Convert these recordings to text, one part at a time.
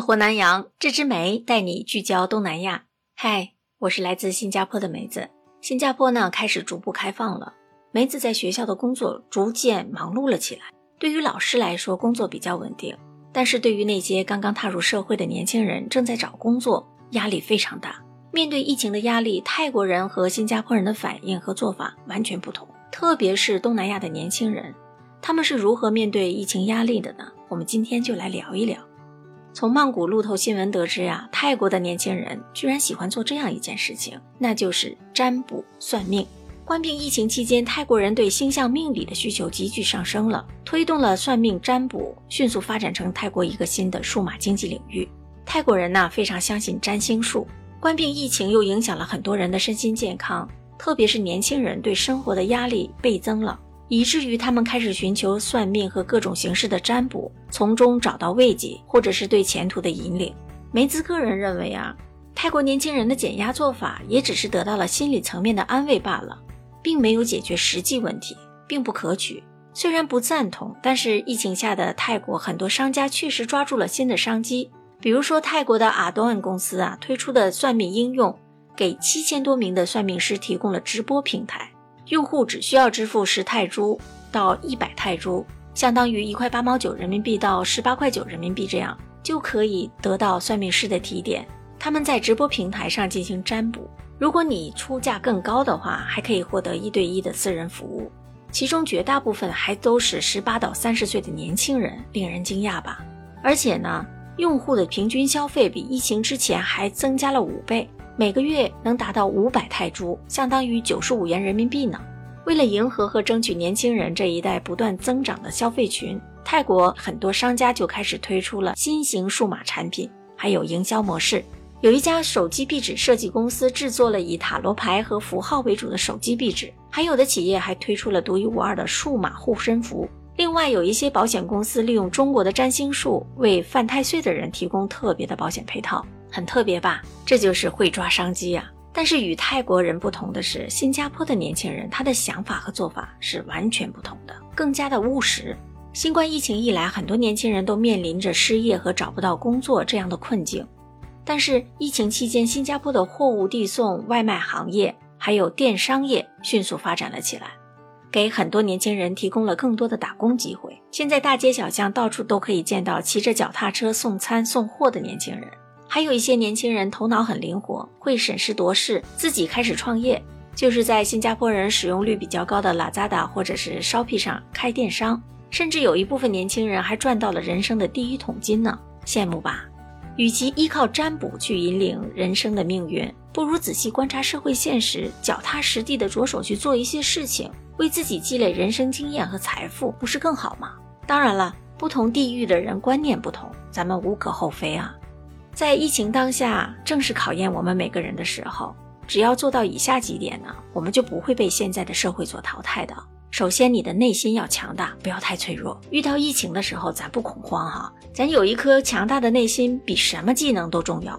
活南洋，这枝梅带你聚焦东南亚。嗨，我是来自新加坡的梅子。新加坡呢开始逐步开放了，梅子在学校的工作逐渐忙碌了起来。对于老师来说，工作比较稳定，但是对于那些刚刚踏入社会的年轻人，正在找工作，压力非常大。面对疫情的压力，泰国人和新加坡人的反应和做法完全不同，特别是东南亚的年轻人，他们是如何面对疫情压力的呢？我们今天就来聊一聊。从曼谷路透新闻得知呀，泰国的年轻人居然喜欢做这样一件事情，那就是占卜算命。关闭疫情期间，泰国人对星象命理的需求急剧上升了，推动了算命占卜迅速发展成泰国一个新的数码经济领域。泰国人呢非常相信占星术，关闭疫情又影响了很多人的身心健康，特别是年轻人对生活的压力倍增了。以至于他们开始寻求算命和各种形式的占卜，从中找到慰藉，或者是对前途的引领。梅兹个人认为啊，泰国年轻人的减压做法也只是得到了心理层面的安慰罢了，并没有解决实际问题，并不可取。虽然不赞同，但是疫情下的泰国很多商家确实抓住了新的商机，比如说泰国的阿多恩公司啊推出的算命应用，给七千多名的算命师提供了直播平台。用户只需要支付十泰铢到一百泰铢，相当于一块八毛九人民币到十八块九人民币，这样就可以得到算命师的提点。他们在直播平台上进行占卜。如果你出价更高的话，还可以获得一对一的私人服务。其中绝大部分还都是十八到三十岁的年轻人，令人惊讶吧？而且呢，用户的平均消费比疫情之前还增加了五倍。每个月能达到五百泰铢，相当于九十五元人民币呢。为了迎合和争取年轻人这一代不断增长的消费群，泰国很多商家就开始推出了新型数码产品，还有营销模式。有一家手机壁纸设计公司制作了以塔罗牌和符号为主的手机壁纸，还有的企业还推出了独一无二的数码护身符。另外，有一些保险公司利用中国的占星术，为犯太岁的人提供特别的保险配套。很特别吧？这就是会抓商机呀。但是与泰国人不同的是，新加坡的年轻人他的想法和做法是完全不同的，更加的务实。新冠疫情一来，很多年轻人都面临着失业和找不到工作这样的困境。但是疫情期间，新加坡的货物递送、外卖行业还有电商业迅速发展了起来，给很多年轻人提供了更多的打工机会。现在大街小巷到处都可以见到骑着脚踏车送餐送货的年轻人。还有一些年轻人头脑很灵活，会审时度势，自己开始创业，就是在新加坡人使用率比较高的 Lazada 或者是 Shopee 上开电商，甚至有一部分年轻人还赚到了人生的第一桶金呢，羡慕吧？与其依靠占卜去引领人生的命运，不如仔细观察社会现实，脚踏实地的着手去做一些事情，为自己积累人生经验和财富，不是更好吗？当然了，不同地域的人观念不同，咱们无可厚非啊。在疫情当下，正是考验我们每个人的时候。只要做到以下几点呢，我们就不会被现在的社会所淘汰的。首先，你的内心要强大，不要太脆弱。遇到疫情的时候，咱不恐慌哈，咱有一颗强大的内心，比什么技能都重要。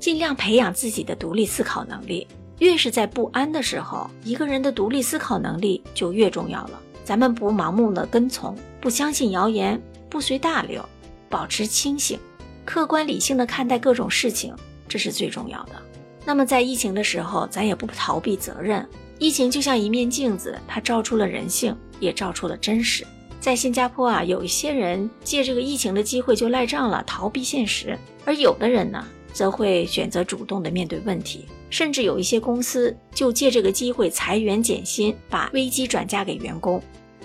尽量培养自己的独立思考能力。越是在不安的时候，一个人的独立思考能力就越重要了。咱们不盲目的跟从，不相信谣言，不随大流，保持清醒。客观理性的看待各种事情，这是最重要的。那么在疫情的时候，咱也不逃避责任。疫情就像一面镜子，它照出了人性，也照出了真实。在新加坡啊，有一些人借这个疫情的机会就赖账了，逃避现实；而有的人呢，则会选择主动的面对问题。甚至有一些公司就借这个机会裁员减薪，把危机转嫁给员工。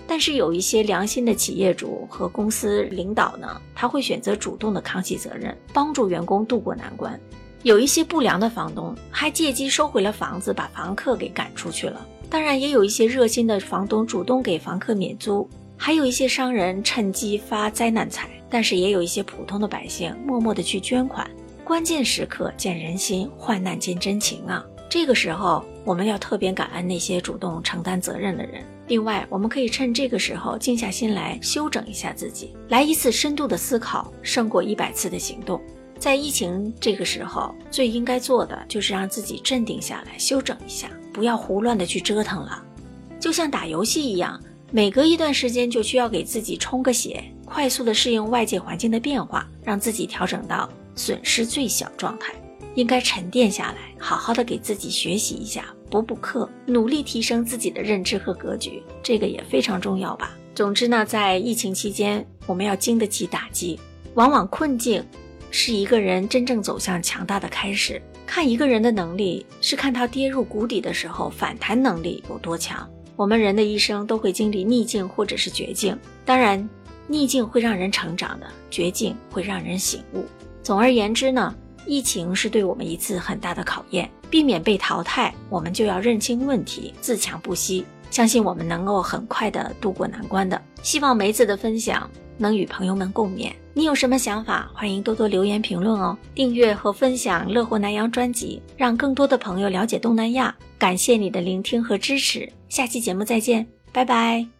但是有一些良心的企业主和公司领导呢，他会选择主动的扛起责任，帮助员工渡过难关。有一些不良的房东还借机收回了房子，把房客给赶出去了。当然，也有一些热心的房东主动给房客免租，还有一些商人趁机发灾难财。但是也有一些普通的百姓默默的去捐款。关键时刻见人心，患难见真情啊！这个时候，我们要特别感恩那些主动承担责任的人。另外，我们可以趁这个时候静下心来休整一下自己，来一次深度的思考，胜过一百次的行动。在疫情这个时候，最应该做的就是让自己镇定下来，休整一下，不要胡乱的去折腾了。就像打游戏一样，每隔一段时间就需要给自己充个血，快速的适应外界环境的变化，让自己调整到损失最小状态。应该沉淀下来，好好的给自己学习一下，补补课，努力提升自己的认知和格局，这个也非常重要吧。总之呢，在疫情期间，我们要经得起打击。往往困境是一个人真正走向强大的开始。看一个人的能力，是看他跌入谷底的时候反弹能力有多强。我们人的一生都会经历逆境或者是绝境，当然，逆境会让人成长的，绝境会让人醒悟。总而言之呢。疫情是对我们一次很大的考验，避免被淘汰，我们就要认清问题，自强不息。相信我们能够很快的度过难关的。希望梅子的分享能与朋友们共勉。你有什么想法，欢迎多多留言评论哦。订阅和分享乐活南洋专辑，让更多的朋友了解东南亚。感谢你的聆听和支持，下期节目再见，拜拜。